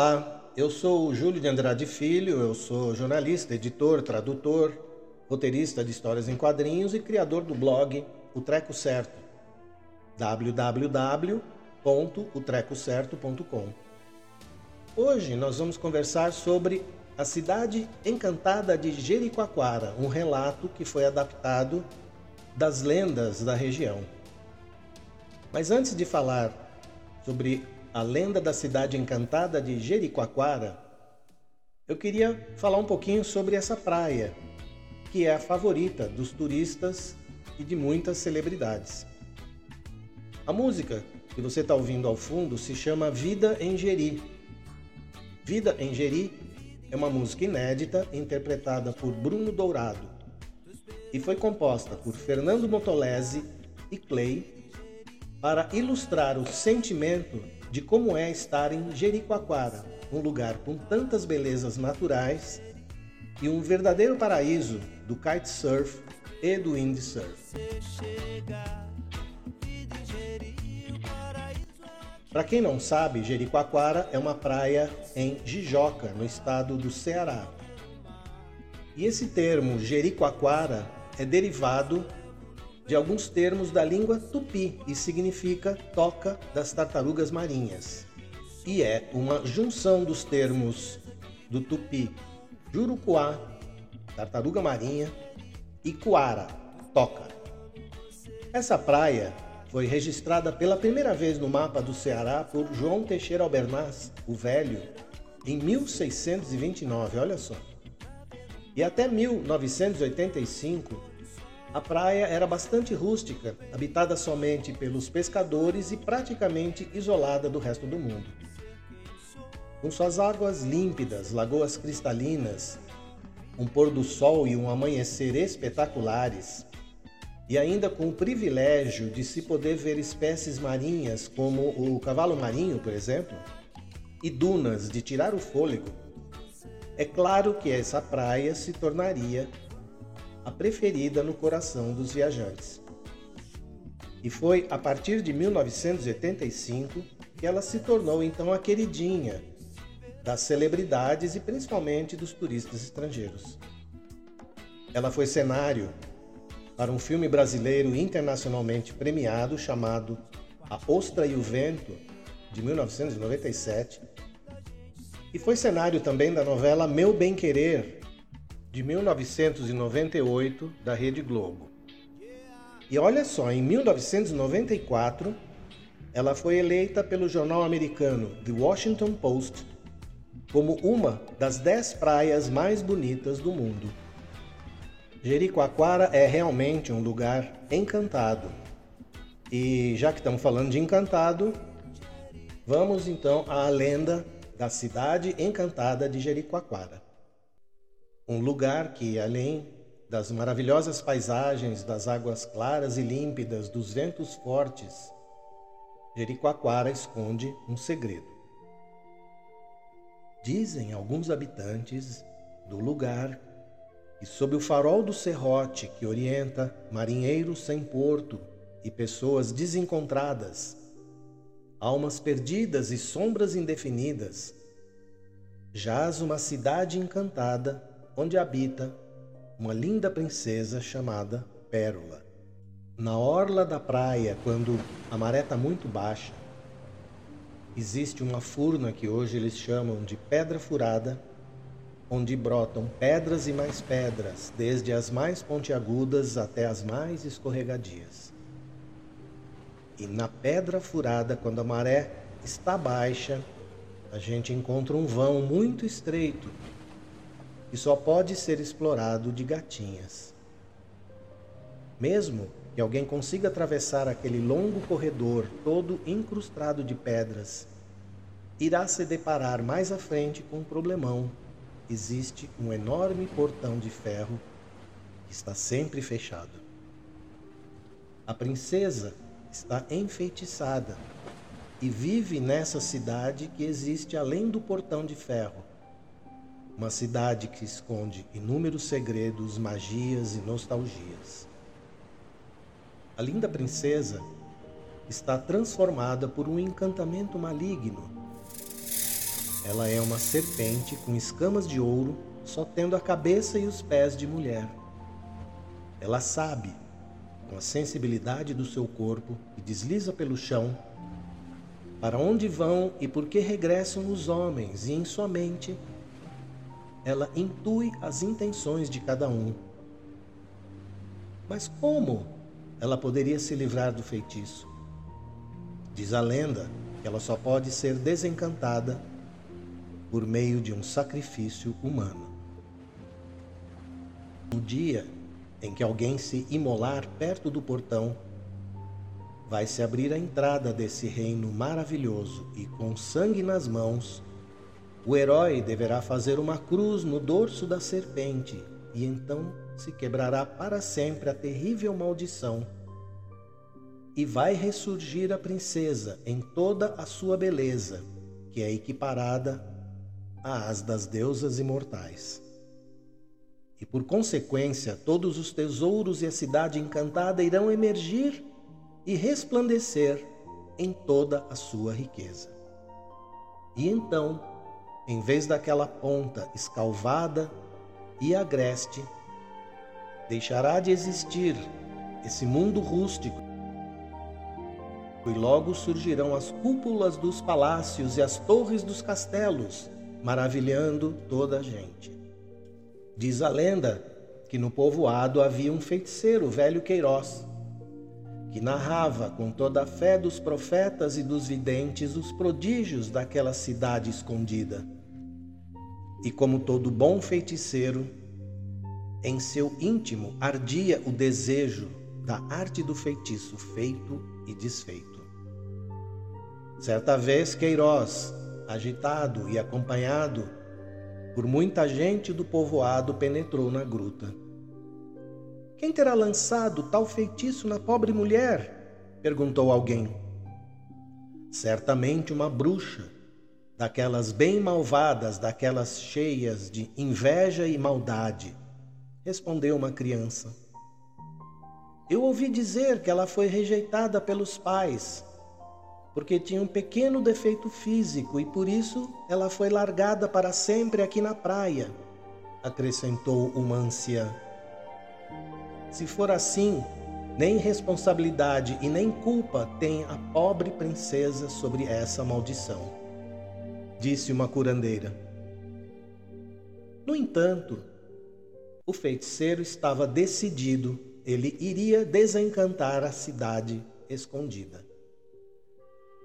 Olá, eu sou o Júlio de Andrade Filho, eu sou jornalista, editor, tradutor, roteirista de histórias em quadrinhos e criador do blog O Treco Certo. www.utrecocerto.com. Hoje nós vamos conversar sobre a cidade encantada de Jericoacoara, um relato que foi adaptado das lendas da região. Mas antes de falar sobre a lenda da cidade encantada de Jericoacoara, eu queria falar um pouquinho sobre essa praia, que é a favorita dos turistas e de muitas celebridades. A música que você está ouvindo ao fundo se chama Vida em Jeri. Vida em Jeri é uma música inédita interpretada por Bruno Dourado e foi composta por Fernando Motolese e Clay para ilustrar o sentimento de como é estar em Jericoacoara, um lugar com tantas belezas naturais e um verdadeiro paraíso do kitesurf e do windsurf. Para quem não sabe, Jericoacoara é uma praia em Jijoca, no estado do Ceará. E esse termo Jericoacoara é derivado de alguns termos da língua tupi e significa toca das tartarugas marinhas. E é uma junção dos termos do tupi jurucuá, tartaruga marinha, e coara, toca. Essa praia foi registrada pela primeira vez no mapa do Ceará por João Teixeira Albernaz, o Velho, em 1629, olha só. E até 1985, a praia era bastante rústica, habitada somente pelos pescadores e praticamente isolada do resto do mundo. Com suas águas límpidas, lagoas cristalinas, um pôr do sol e um amanhecer espetaculares, e ainda com o privilégio de se poder ver espécies marinhas como o cavalo marinho, por exemplo, e dunas de tirar o fôlego, é claro que essa praia se tornaria a preferida no coração dos viajantes. E foi a partir de 1985 que ela se tornou então a queridinha das celebridades e principalmente dos turistas estrangeiros. Ela foi cenário para um filme brasileiro internacionalmente premiado chamado A Ostra e o Vento, de 1997, e foi cenário também da novela Meu Bem Querer, de 1998 da Rede Globo. E olha só, em 1994, ela foi eleita pelo jornal americano The Washington Post como uma das dez praias mais bonitas do mundo. Jericoacoara é realmente um lugar encantado. E já que estamos falando de encantado, vamos então à lenda da cidade encantada de Jericoacoara um lugar que, além das maravilhosas paisagens, das águas claras e límpidas, dos ventos fortes, Jericoacoara esconde um segredo. Dizem alguns habitantes do lugar que, sob o farol do serrote que orienta marinheiros sem porto e pessoas desencontradas, almas perdidas e sombras indefinidas, jaz uma cidade encantada onde habita uma linda princesa chamada Pérola. Na orla da praia, quando a maré está muito baixa, existe uma furna que hoje eles chamam de pedra furada, onde brotam pedras e mais pedras, desde as mais pontiagudas até as mais escorregadias. E na pedra furada, quando a maré está baixa, a gente encontra um vão muito estreito e só pode ser explorado de gatinhas. Mesmo que alguém consiga atravessar aquele longo corredor todo incrustado de pedras, irá se deparar mais à frente com um problemão. Existe um enorme portão de ferro que está sempre fechado. A princesa está enfeitiçada e vive nessa cidade que existe além do portão de ferro uma cidade que esconde inúmeros segredos, magias e nostalgias. A linda princesa está transformada por um encantamento maligno. Ela é uma serpente com escamas de ouro, só tendo a cabeça e os pés de mulher. Ela sabe, com a sensibilidade do seu corpo, que desliza pelo chão, para onde vão e por que regressam os homens, e em sua mente ela intui as intenções de cada um. Mas como ela poderia se livrar do feitiço? Diz a lenda que ela só pode ser desencantada por meio de um sacrifício humano. No dia em que alguém se imolar perto do portão, vai se abrir a entrada desse reino maravilhoso e com sangue nas mãos, o herói deverá fazer uma cruz no dorso da serpente e então se quebrará para sempre a terrível maldição. E vai ressurgir a princesa em toda a sua beleza, que é equiparada às das deusas imortais. E por consequência, todos os tesouros e a cidade encantada irão emergir e resplandecer em toda a sua riqueza. E então, em vez daquela ponta escalvada e agreste, deixará de existir esse mundo rústico. E logo surgirão as cúpulas dos palácios e as torres dos castelos, maravilhando toda a gente. Diz a lenda que no povoado havia um feiticeiro, velho Queiroz, que narrava com toda a fé dos profetas e dos videntes os prodígios daquela cidade escondida. E como todo bom feiticeiro, em seu íntimo ardia o desejo da arte do feitiço feito e desfeito. Certa vez, Queiroz, agitado e acompanhado por muita gente do povoado, penetrou na gruta. Quem terá lançado tal feitiço na pobre mulher? perguntou alguém. Certamente uma bruxa, daquelas bem malvadas, daquelas cheias de inveja e maldade respondeu uma criança. Eu ouvi dizer que ela foi rejeitada pelos pais, porque tinha um pequeno defeito físico e por isso ela foi largada para sempre aqui na praia, acrescentou uma anciã. Se for assim, nem responsabilidade e nem culpa tem a pobre princesa sobre essa maldição, disse uma curandeira. No entanto, o feiticeiro estava decidido, ele iria desencantar a cidade escondida.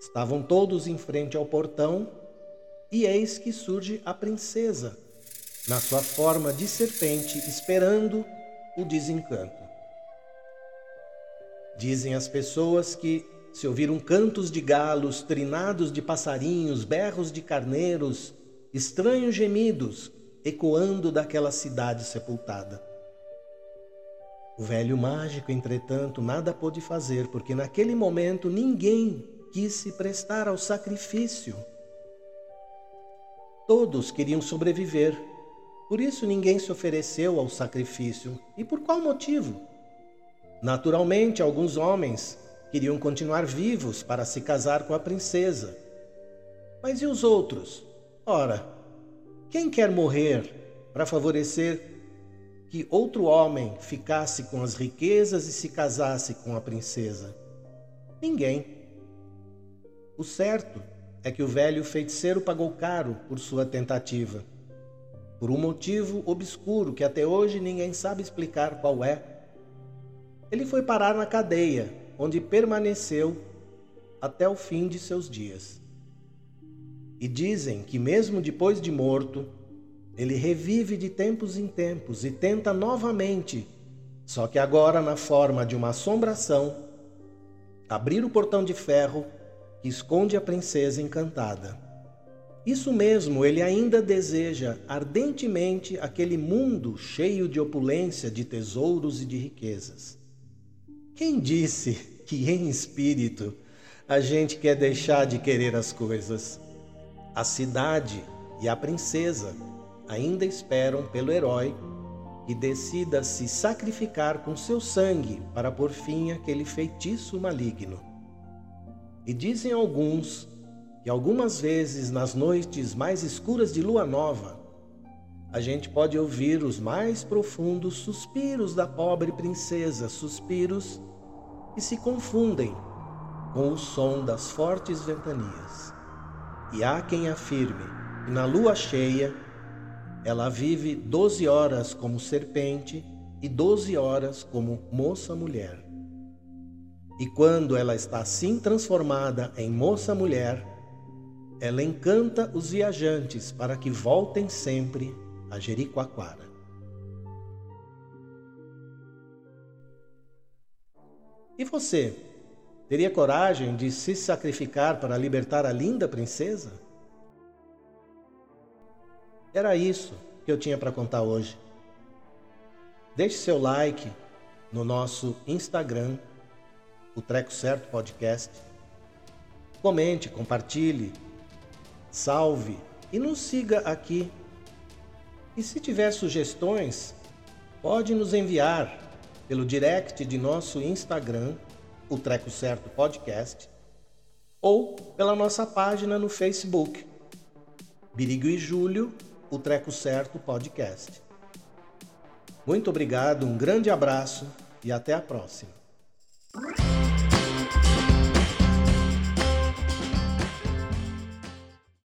Estavam todos em frente ao portão e eis que surge a princesa, na sua forma de serpente, esperando o desencanto. Dizem as pessoas que se ouviram cantos de galos, trinados de passarinhos, berros de carneiros, estranhos gemidos, ecoando daquela cidade sepultada. O velho mágico, entretanto, nada pôde fazer, porque naquele momento ninguém quis se prestar ao sacrifício. Todos queriam sobreviver, por isso ninguém se ofereceu ao sacrifício. E por qual motivo? Naturalmente, alguns homens queriam continuar vivos para se casar com a princesa. Mas e os outros? Ora, quem quer morrer para favorecer que outro homem ficasse com as riquezas e se casasse com a princesa? Ninguém. O certo é que o velho feiticeiro pagou caro por sua tentativa, por um motivo obscuro que até hoje ninguém sabe explicar qual é. Ele foi parar na cadeia, onde permaneceu até o fim de seus dias. E dizem que, mesmo depois de morto, ele revive de tempos em tempos e tenta novamente, só que agora na forma de uma assombração, abrir o portão de ferro que esconde a princesa encantada. Isso mesmo, ele ainda deseja ardentemente aquele mundo cheio de opulência, de tesouros e de riquezas. Quem disse que em espírito a gente quer deixar de querer as coisas? A cidade e a princesa ainda esperam pelo herói que decida se sacrificar com seu sangue para pôr fim àquele feitiço maligno. E dizem alguns que algumas vezes, nas noites mais escuras de lua nova, a gente pode ouvir os mais profundos suspiros da pobre princesa, suspiros que se confundem com o som das fortes ventanias. E há quem afirme que na lua cheia ela vive doze horas como serpente e doze horas como moça-mulher. E quando ela está assim transformada em moça-mulher, ela encanta os viajantes para que voltem sempre a Jericoacoara. E você, teria coragem de se sacrificar para libertar a linda princesa? Era isso que eu tinha para contar hoje. Deixe seu like no nosso Instagram, o Treco Certo Podcast. Comente, compartilhe, salve e nos siga aqui. E se tiver sugestões, pode nos enviar pelo direct de nosso Instagram, o Treco Certo Podcast, ou pela nossa página no Facebook, Birigo e Júlio, o Treco Certo Podcast. Muito obrigado, um grande abraço e até a próxima.